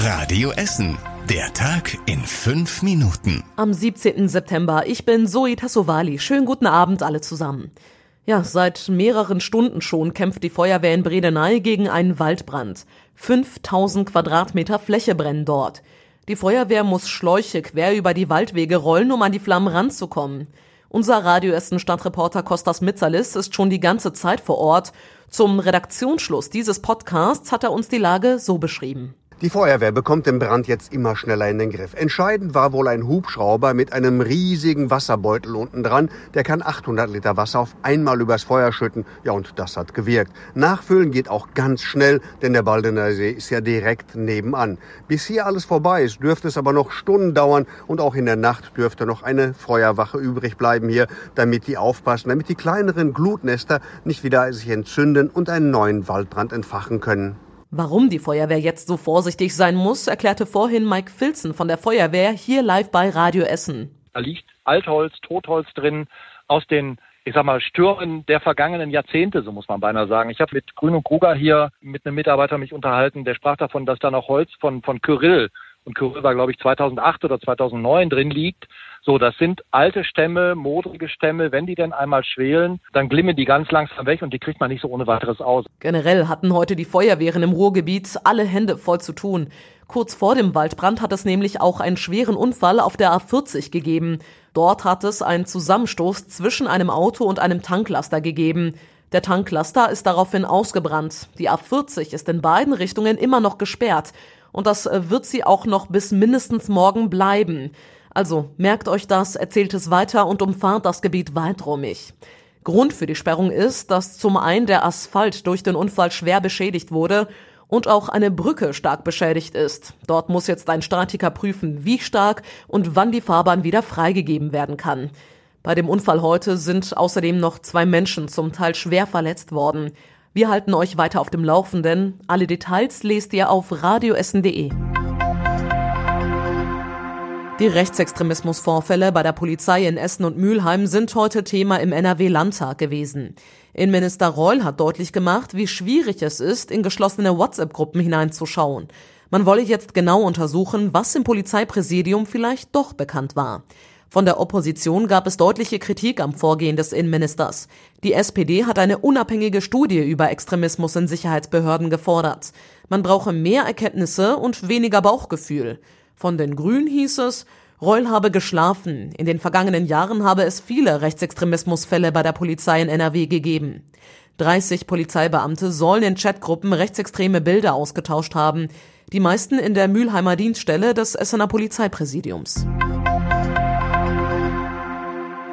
Radio Essen. Der Tag in fünf Minuten. Am 17. September. Ich bin Zoe Tassovali. Schönen guten Abend alle zusammen. Ja, seit mehreren Stunden schon kämpft die Feuerwehr in Bredeney gegen einen Waldbrand. 5000 Quadratmeter Fläche brennen dort. Die Feuerwehr muss Schläuche quer über die Waldwege rollen, um an die Flammen ranzukommen. Unser Radio Essen Stadtreporter Kostas Mitzalis ist schon die ganze Zeit vor Ort. Zum Redaktionsschluss dieses Podcasts hat er uns die Lage so beschrieben. Die Feuerwehr bekommt den Brand jetzt immer schneller in den Griff. Entscheidend war wohl ein Hubschrauber mit einem riesigen Wasserbeutel unten dran. Der kann 800 Liter Wasser auf einmal übers Feuer schütten. Ja, und das hat gewirkt. Nachfüllen geht auch ganz schnell, denn der Baldener See ist ja direkt nebenan. Bis hier alles vorbei ist, dürfte es aber noch Stunden dauern und auch in der Nacht dürfte noch eine Feuerwache übrig bleiben hier, damit die aufpassen, damit die kleineren Glutnester nicht wieder sich entzünden und einen neuen Waldbrand entfachen können. Warum die Feuerwehr jetzt so vorsichtig sein muss, erklärte vorhin Mike Filzen von der Feuerwehr hier live bei Radio Essen. Da liegt Altholz, Totholz drin aus den ich sag mal, Stürmen der vergangenen Jahrzehnte, so muss man beinahe sagen. Ich habe mit Grün und Kruger hier mit einem Mitarbeiter mich unterhalten, der sprach davon, dass da noch Holz von, von Kyrill, und Kyrill glaube ich, 2008 oder 2009 drin liegt, so, das sind alte Stämme, modrige Stämme. Wenn die denn einmal schwelen, dann glimmen die ganz langsam weg und die kriegt man nicht so ohne weiteres aus. Generell hatten heute die Feuerwehren im Ruhrgebiet alle Hände voll zu tun. Kurz vor dem Waldbrand hat es nämlich auch einen schweren Unfall auf der A40 gegeben. Dort hat es einen Zusammenstoß zwischen einem Auto und einem Tanklaster gegeben. Der Tanklaster ist daraufhin ausgebrannt. Die A40 ist in beiden Richtungen immer noch gesperrt. Und das äh, wird sie auch noch bis mindestens morgen bleiben. Also merkt euch das, erzählt es weiter und umfahrt das Gebiet weiträumig. Grund für die Sperrung ist, dass zum einen der Asphalt durch den Unfall schwer beschädigt wurde und auch eine Brücke stark beschädigt ist. Dort muss jetzt ein Statiker prüfen, wie stark und wann die Fahrbahn wieder freigegeben werden kann. Bei dem Unfall heute sind außerdem noch zwei Menschen zum Teil schwer verletzt worden. Wir halten euch weiter auf dem Laufenden. Alle Details lest ihr auf radioessen.de. Die Rechtsextremismusvorfälle bei der Polizei in Essen und Mülheim sind heute Thema im NRW-Landtag gewesen. Innenminister Reul hat deutlich gemacht, wie schwierig es ist, in geschlossene WhatsApp-Gruppen hineinzuschauen. Man wolle jetzt genau untersuchen, was im Polizeipräsidium vielleicht doch bekannt war. Von der Opposition gab es deutliche Kritik am Vorgehen des Innenministers. Die SPD hat eine unabhängige Studie über Extremismus in Sicherheitsbehörden gefordert. Man brauche mehr Erkenntnisse und weniger Bauchgefühl. Von den Grünen hieß es, Reul habe geschlafen. In den vergangenen Jahren habe es viele Rechtsextremismusfälle bei der Polizei in NRW gegeben. 30 Polizeibeamte sollen in Chatgruppen rechtsextreme Bilder ausgetauscht haben. Die meisten in der Mülheimer Dienststelle des Essener Polizeipräsidiums.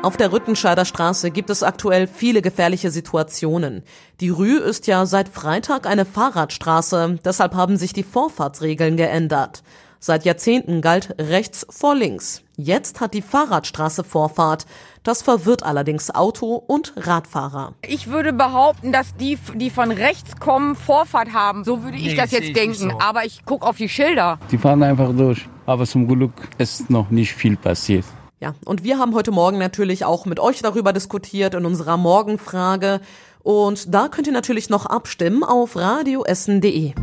Auf der Rüttenscheider Straße gibt es aktuell viele gefährliche Situationen. Die Rue ist ja seit Freitag eine Fahrradstraße, deshalb haben sich die Vorfahrtsregeln geändert. Seit Jahrzehnten galt rechts vor links. Jetzt hat die Fahrradstraße Vorfahrt. Das verwirrt allerdings Auto- und Radfahrer. Ich würde behaupten, dass die, die von rechts kommen, Vorfahrt haben. So würde ich nee, das jetzt denken. So. Aber ich gucke auf die Schilder. Die fahren einfach durch. Aber zum Glück ist noch nicht viel passiert. Ja, und wir haben heute Morgen natürlich auch mit euch darüber diskutiert in unserer Morgenfrage. Und da könnt ihr natürlich noch abstimmen auf radioessen.de.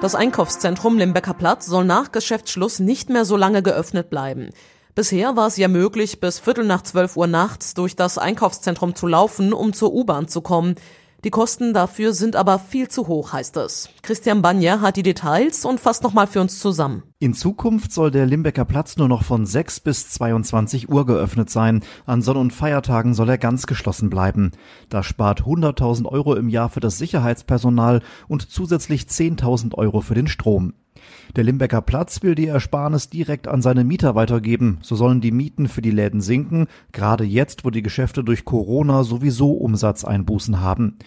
Das Einkaufszentrum Limbecker Platz soll nach Geschäftsschluss nicht mehr so lange geöffnet bleiben. Bisher war es ja möglich, bis Viertel nach zwölf Uhr nachts durch das Einkaufszentrum zu laufen, um zur U-Bahn zu kommen. Die Kosten dafür sind aber viel zu hoch, heißt es. Christian Banja hat die Details und fasst nochmal für uns zusammen. In Zukunft soll der Limbecker Platz nur noch von 6 bis 22 Uhr geöffnet sein. An Sonn- und Feiertagen soll er ganz geschlossen bleiben. Das spart 100.000 Euro im Jahr für das Sicherheitspersonal und zusätzlich 10.000 Euro für den Strom. Der Limbecker Platz will die Ersparnis direkt an seine Mieter weitergeben. So sollen die Mieten für die Läden sinken, gerade jetzt, wo die Geschäfte durch Corona sowieso Umsatzeinbußen haben.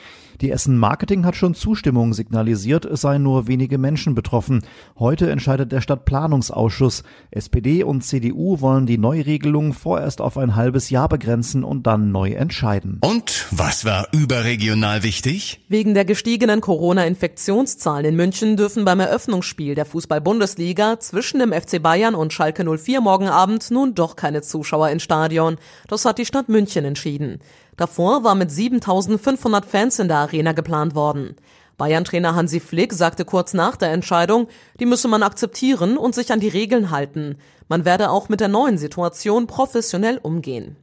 Die Essen Marketing hat schon Zustimmung signalisiert, es seien nur wenige Menschen betroffen. Heute entscheidet der Stadtplanungsausschuss. SPD und CDU wollen die Neuregelung vorerst auf ein halbes Jahr begrenzen und dann neu entscheiden. Und was war überregional wichtig? Wegen der gestiegenen Corona-Infektionszahlen in München dürfen beim Eröffnungsspiel der Fußball-Bundesliga zwischen dem FC Bayern und Schalke 04 morgen Abend nun doch keine Zuschauer ins Stadion. Das hat die Stadt München entschieden. Davor war mit 7500 Fans in der Arena geplant worden. Bayern-Trainer Hansi Flick sagte kurz nach der Entscheidung, die müsse man akzeptieren und sich an die Regeln halten. Man werde auch mit der neuen Situation professionell umgehen.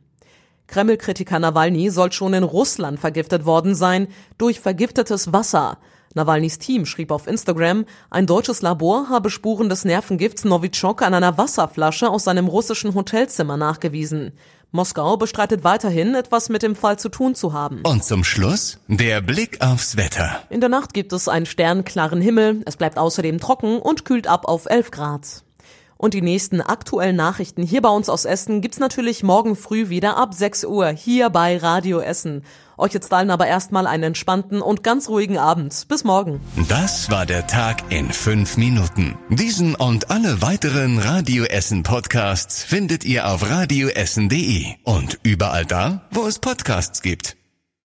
Kreml-Kritiker Nawalny soll schon in Russland vergiftet worden sein durch vergiftetes Wasser. Nawalnys Team schrieb auf Instagram, ein deutsches Labor habe Spuren des Nervengifts Novichok an einer Wasserflasche aus seinem russischen Hotelzimmer nachgewiesen. Moskau bestreitet weiterhin, etwas mit dem Fall zu tun zu haben. Und zum Schluss der Blick aufs Wetter. In der Nacht gibt es einen sternklaren Himmel, es bleibt außerdem trocken und kühlt ab auf 11 Grad. Und die nächsten aktuellen Nachrichten hier bei uns aus Essen gibt's natürlich morgen früh wieder ab 6 Uhr hier bei Radio Essen. Euch jetzt allen aber erstmal einen entspannten und ganz ruhigen Abend. Bis morgen. Das war der Tag in fünf Minuten. Diesen und alle weiteren Radio Essen Podcasts findet ihr auf radioessen.de und überall da, wo es Podcasts gibt.